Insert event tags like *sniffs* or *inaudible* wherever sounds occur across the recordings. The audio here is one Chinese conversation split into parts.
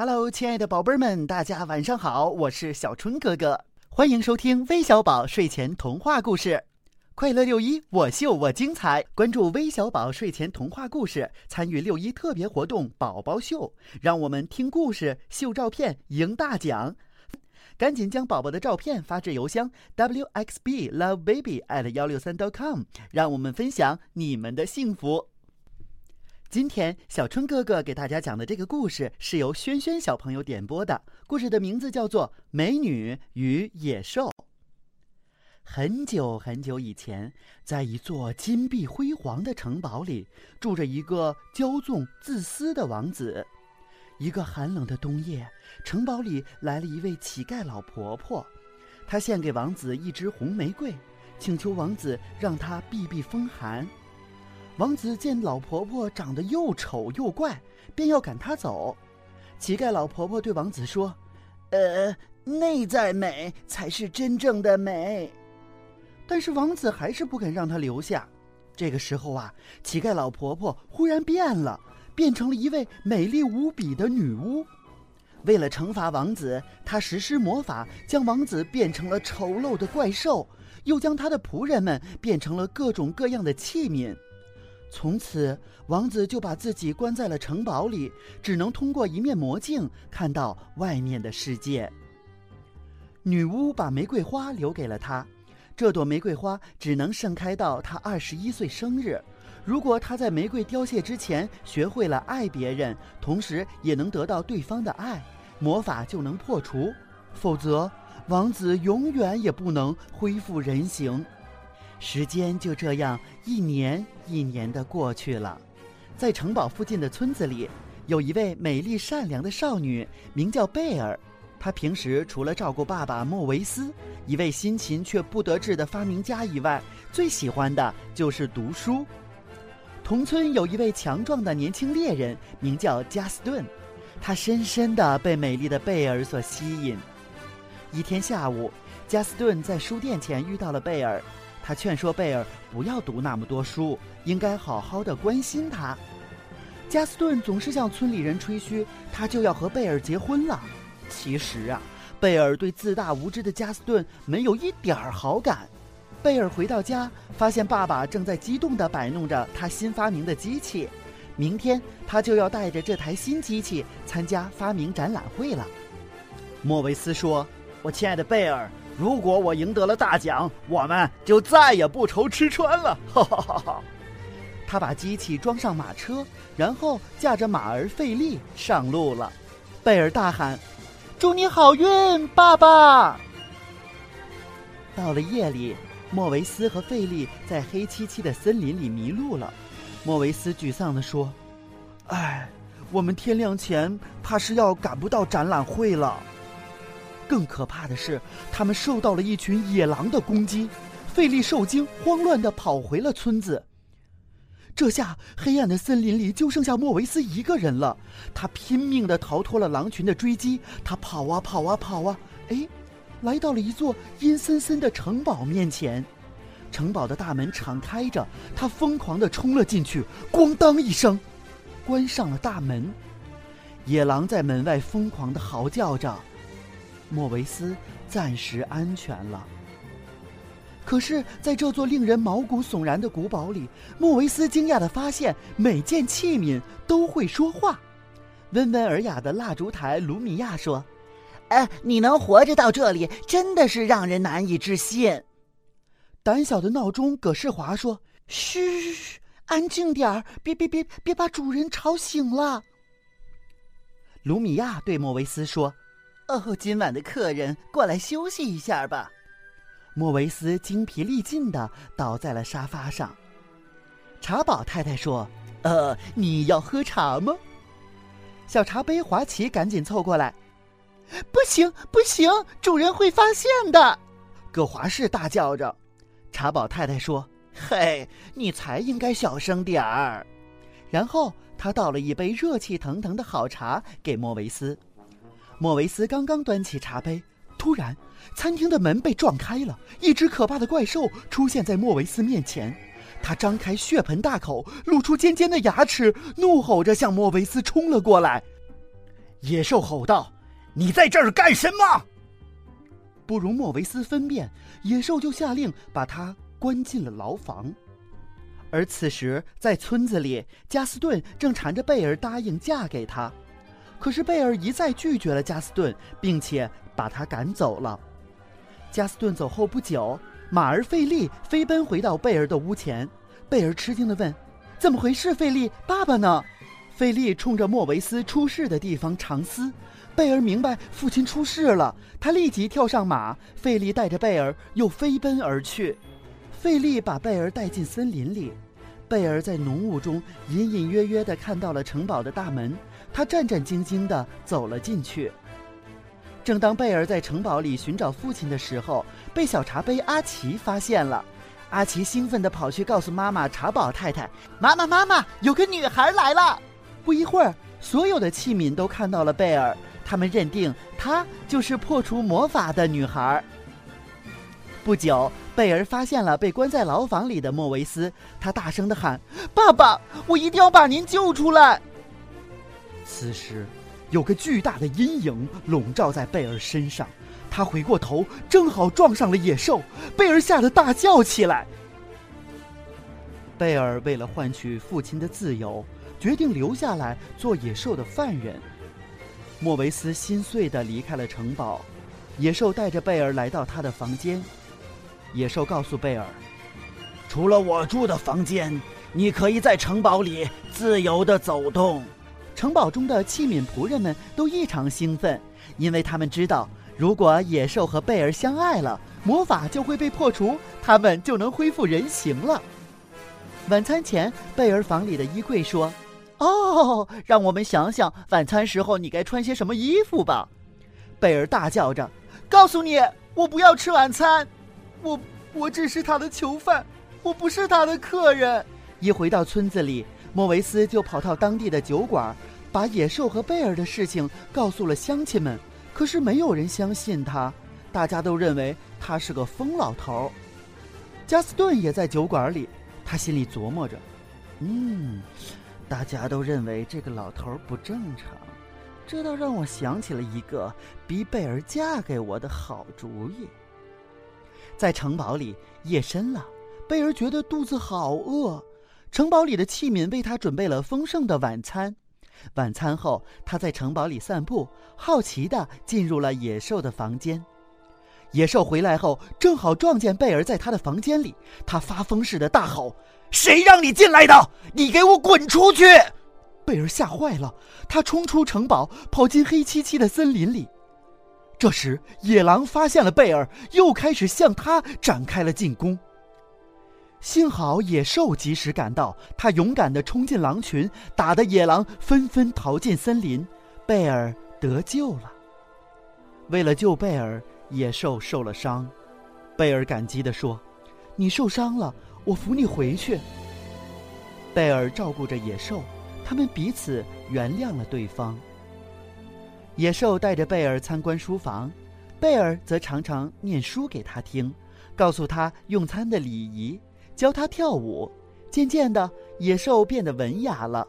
Hello，亲爱的宝贝儿们，大家晚上好，我是小春哥哥，欢迎收听微小宝睡前童话故事。快乐六一，我秀我精彩！关注微小宝睡前童话故事，参与六一特别活动宝宝秀，让我们听故事、秀照片、赢大奖。赶紧将宝宝的照片发至邮箱 wxblovebaby@ 幺六三 .com，让我们分享你们的幸福。今天小春哥哥给大家讲的这个故事是由轩轩小朋友点播的，故事的名字叫做《美女与野兽》。很久很久以前，在一座金碧辉煌的城堡里，住着一个骄纵自私的王子。一个寒冷的冬夜，城堡里来了一位乞丐老婆婆，她献给王子一支红玫瑰，请求王子让她避避风寒。王子见老婆婆长得又丑又怪，便要赶她走。乞丐老婆婆对王子说：“呃，内在美才是真正的美。”但是王子还是不肯让她留下。这个时候啊，乞丐老婆婆忽然变了，变成了一位美丽无比的女巫。为了惩罚王子，她实施魔法，将王子变成了丑陋的怪兽，又将他的仆人们变成了各种各样的器皿。从此，王子就把自己关在了城堡里，只能通过一面魔镜看到外面的世界。女巫把玫瑰花留给了他，这朵玫瑰花只能盛开到他二十一岁生日。如果他在玫瑰凋谢之前学会了爱别人，同时也能得到对方的爱，魔法就能破除；否则，王子永远也不能恢复人形。时间就这样一年一年的过去了，在城堡附近的村子里，有一位美丽善良的少女，名叫贝尔。她平时除了照顾爸爸莫维斯，一位辛勤却不得志的发明家以外，最喜欢的就是读书。同村有一位强壮的年轻猎人，名叫加斯顿，他深深地被美丽的贝尔所吸引。一天下午，加斯顿在书店前遇到了贝尔。他劝说贝尔不要读那么多书，应该好好的关心他。加斯顿总是向村里人吹嘘，他就要和贝尔结婚了。其实啊，贝尔对自大无知的加斯顿没有一点儿好感。贝尔回到家，发现爸爸正在激动地摆弄着他新发明的机器，明天他就要带着这台新机器参加发明展览会了。莫维斯说：“我亲爱的贝尔。”如果我赢得了大奖，我们就再也不愁吃穿了。哈哈哈哈！他把机器装上马车，然后驾着马儿费力上路了。贝尔大喊：“祝你好运，爸爸！”到了夜里，莫维斯和费利在黑漆漆的森林里迷路了。莫维斯沮丧地说：“哎，我们天亮前怕是要赶不到展览会了。”更可怕的是，他们受到了一群野狼的攻击。费利受惊，慌乱地跑回了村子。这下，黑暗的森林里就剩下莫维斯一个人了。他拼命地逃脱了狼群的追击。他跑啊跑啊跑啊，哎，来到了一座阴森森的城堡面前。城堡的大门敞开着，他疯狂地冲了进去，咣当一声，关上了大门。野狼在门外疯狂地嚎叫着。莫维斯暂时安全了。可是，在这座令人毛骨悚然的古堡里，莫维斯惊讶地发现，每件器皿都会说话。温文尔雅的蜡烛台卢米亚说：“哎，你能活着到这里，真的是让人难以置信。”胆小的闹钟葛世华说：“嘘，安静点儿，别别别别把主人吵醒了。”卢米亚对莫维斯说。哦，今晚的客人过来休息一下吧。莫维斯精疲力尽的倒在了沙发上。茶宝太太说：“呃，你要喝茶吗？”小茶杯华奇赶紧凑过来：“不行，不行，主人会发现的。”葛华士大叫着。茶宝太太说：“嘿，你才应该小声点儿。”然后他倒了一杯热气腾腾的好茶给莫维斯。莫维斯刚刚端起茶杯，突然，餐厅的门被撞开了，一只可怕的怪兽出现在莫维斯面前。他张开血盆大口，露出尖尖的牙齿，怒吼着向莫维斯冲了过来。野兽吼道：“你在这儿干什么？”不容莫维斯分辨，野兽就下令把他关进了牢房。而此时，在村子里，加斯顿正缠着贝尔答应嫁给他，可是贝尔一再拒绝了加斯顿，并且把他赶走了。加斯顿走后不久，马儿费利飞奔回到贝尔的屋前，贝尔吃惊地问：“怎么回事，费利？爸爸呢？”费利冲着莫维斯出事的地方长嘶，贝尔明白父亲出事了，他立即跳上马，费利带着贝尔又飞奔而去。费利把贝尔带进森林里，贝尔在浓雾中隐隐约约地看到了城堡的大门，他战战兢兢地走了进去。正当贝尔在城堡里寻找父亲的时候，被小茶杯阿奇发现了。阿奇兴奋地跑去告诉妈妈茶宝太太：“妈妈，妈妈，有个女孩来了！”不一会儿，所有的器皿都看到了贝尔，他们认定她就是破除魔法的女孩。不久，贝尔发现了被关在牢房里的莫维斯，他大声地喊：“爸爸，我一定要把您救出来！”此时，有个巨大的阴影笼罩在贝尔身上，他回过头，正好撞上了野兽，贝尔吓得大叫起来。贝尔为了换取父亲的自由。决定留下来做野兽的犯人，莫维斯心碎地离开了城堡。野兽带着贝尔来到他的房间。野兽告诉贝尔：“除了我住的房间，你可以在城堡里自由地走动。”城堡中的器皿仆人们都异常兴奋，因为他们知道，如果野兽和贝尔相爱了，魔法就会被破除，他们就能恢复人形了。晚餐前，贝尔房里的衣柜说。哦，让我们想想晚餐时候你该穿些什么衣服吧。贝尔大叫着：“告诉你，我不要吃晚餐，我我只是他的囚犯，我不是他的客人。”一回到村子里，莫维斯就跑到当地的酒馆，把野兽和贝尔的事情告诉了乡亲们。可是没有人相信他，大家都认为他是个疯老头。加斯顿也在酒馆里，他心里琢磨着：“嗯。”大家都认为这个老头不正常，这倒让我想起了一个逼贝尔嫁给我的好主意。在城堡里，夜深了，贝尔觉得肚子好饿。城堡里的器皿为他准备了丰盛的晚餐。晚餐后，他在城堡里散步，好奇地进入了野兽的房间。野兽回来后，正好撞见贝尔在他的房间里，他发疯似的大吼。谁让你进来的？你给我滚出去！贝尔吓坏了，他冲出城堡，跑进黑漆漆的森林里。这时，野狼发现了贝尔，又开始向他展开了进攻。幸好野兽及时赶到，他勇敢地冲进狼群，打得野狼纷纷逃进森林，贝尔得救了。为了救贝尔，野兽受了伤，贝尔感激地说：“你受伤了。”我扶你回去。贝尔照顾着野兽，他们彼此原谅了对方。野兽带着贝尔参观书房，贝尔则常常念书给他听，告诉他用餐的礼仪，教他跳舞。渐渐的，野兽变得文雅了，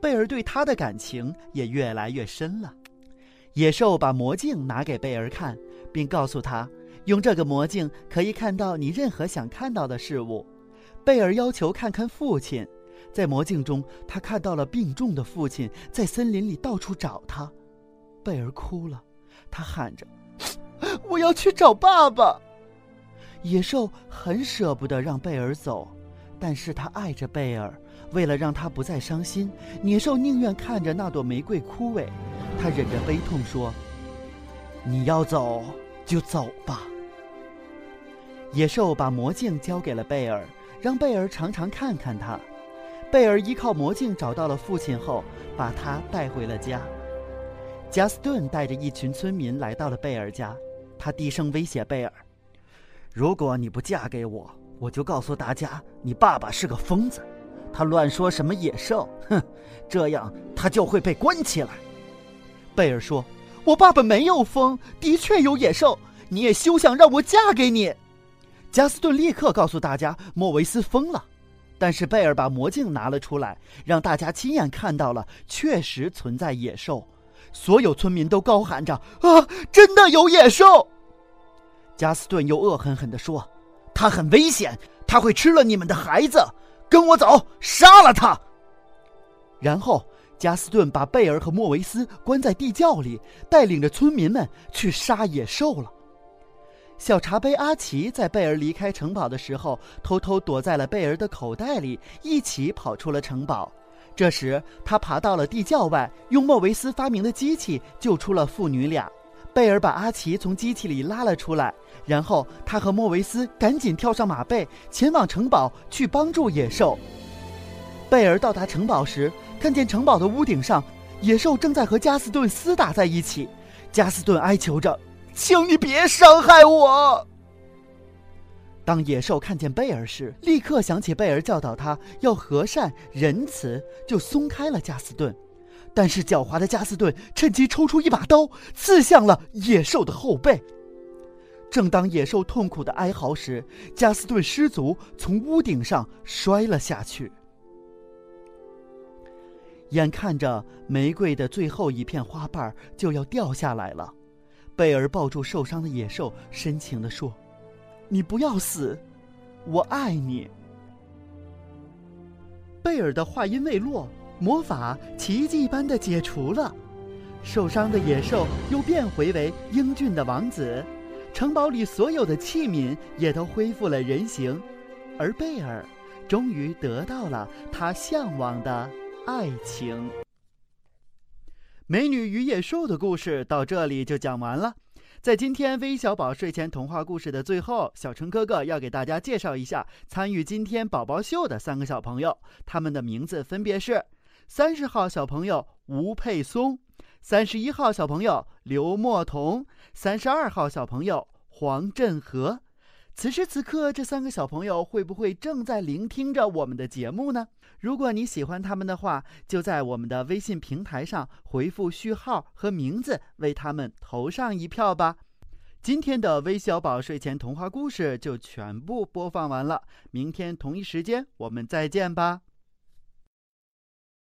贝尔对他的感情也越来越深了。野兽把魔镜拿给贝尔看，并告诉他，用这个魔镜可以看到你任何想看到的事物。贝尔要求看看父亲，在魔镜中，他看到了病重的父亲在森林里到处找他。贝尔哭了，他喊着：“ *sniffs* 我要去找爸爸。”野兽很舍不得让贝尔走，但是他爱着贝尔。为了让他不再伤心，野兽宁愿看着那朵玫瑰枯萎。他忍着悲痛说：“你要走就走吧。”野兽把魔镜交给了贝尔。让贝尔常常看看他。贝尔依靠魔镜找到了父亲后，把他带回了家。贾斯顿带着一群村民来到了贝尔家，他低声威胁贝尔：“如果你不嫁给我，我就告诉大家你爸爸是个疯子，他乱说什么野兽，哼，这样他就会被关起来。”贝尔说：“我爸爸没有疯，的确有野兽，你也休想让我嫁给你。”加斯顿立刻告诉大家，莫维斯疯了。但是贝尔把魔镜拿了出来，让大家亲眼看到了，确实存在野兽。所有村民都高喊着：“啊，真的有野兽！”加斯顿又恶狠狠地说：“他很危险，他会吃了你们的孩子。跟我走，杀了他。”然后，加斯顿把贝尔和莫维斯关在地窖里，带领着村民们去杀野兽了。小茶杯阿奇在贝尔离开城堡的时候，偷偷躲在了贝尔的口袋里，一起跑出了城堡。这时，他爬到了地窖外，用莫维斯发明的机器救出了父女俩。贝尔把阿奇从机器里拉了出来，然后他和莫维斯赶紧跳上马背，前往城堡去帮助野兽。贝尔到达城堡时，看见城堡的屋顶上，野兽正在和加斯顿厮打在一起。加斯顿哀求着：“请你别伤害我。”当野兽看见贝尔时，立刻想起贝尔教导他要和善仁慈，就松开了加斯顿。但是狡猾的加斯顿趁机抽出一把刀，刺向了野兽的后背。正当野兽痛苦的哀嚎时，加斯顿失足从屋顶上摔了下去。眼看着玫瑰的最后一片花瓣就要掉下来了，贝尔抱住受伤的野兽，深情地说：“你不要死，我爱你。”贝尔的话音未落，魔法奇迹般的解除了，受伤的野兽又变回为英俊的王子，城堡里所有的器皿也都恢复了人形，而贝尔终于得到了他向往的。爱情，美女与野兽的故事到这里就讲完了。在今天微小宝睡前童话故事的最后，小春哥哥要给大家介绍一下参与今天宝宝秀的三个小朋友，他们的名字分别是：三十号小朋友吴佩松，三十一号小朋友刘墨彤，三十二号小朋友黄振和。此时此刻，这三个小朋友会不会正在聆听着我们的节目呢？如果你喜欢他们的话，就在我们的微信平台上回复序号和名字，为他们投上一票吧。今天的微小宝睡前童话故事就全部播放完了，明天同一时间我们再见吧。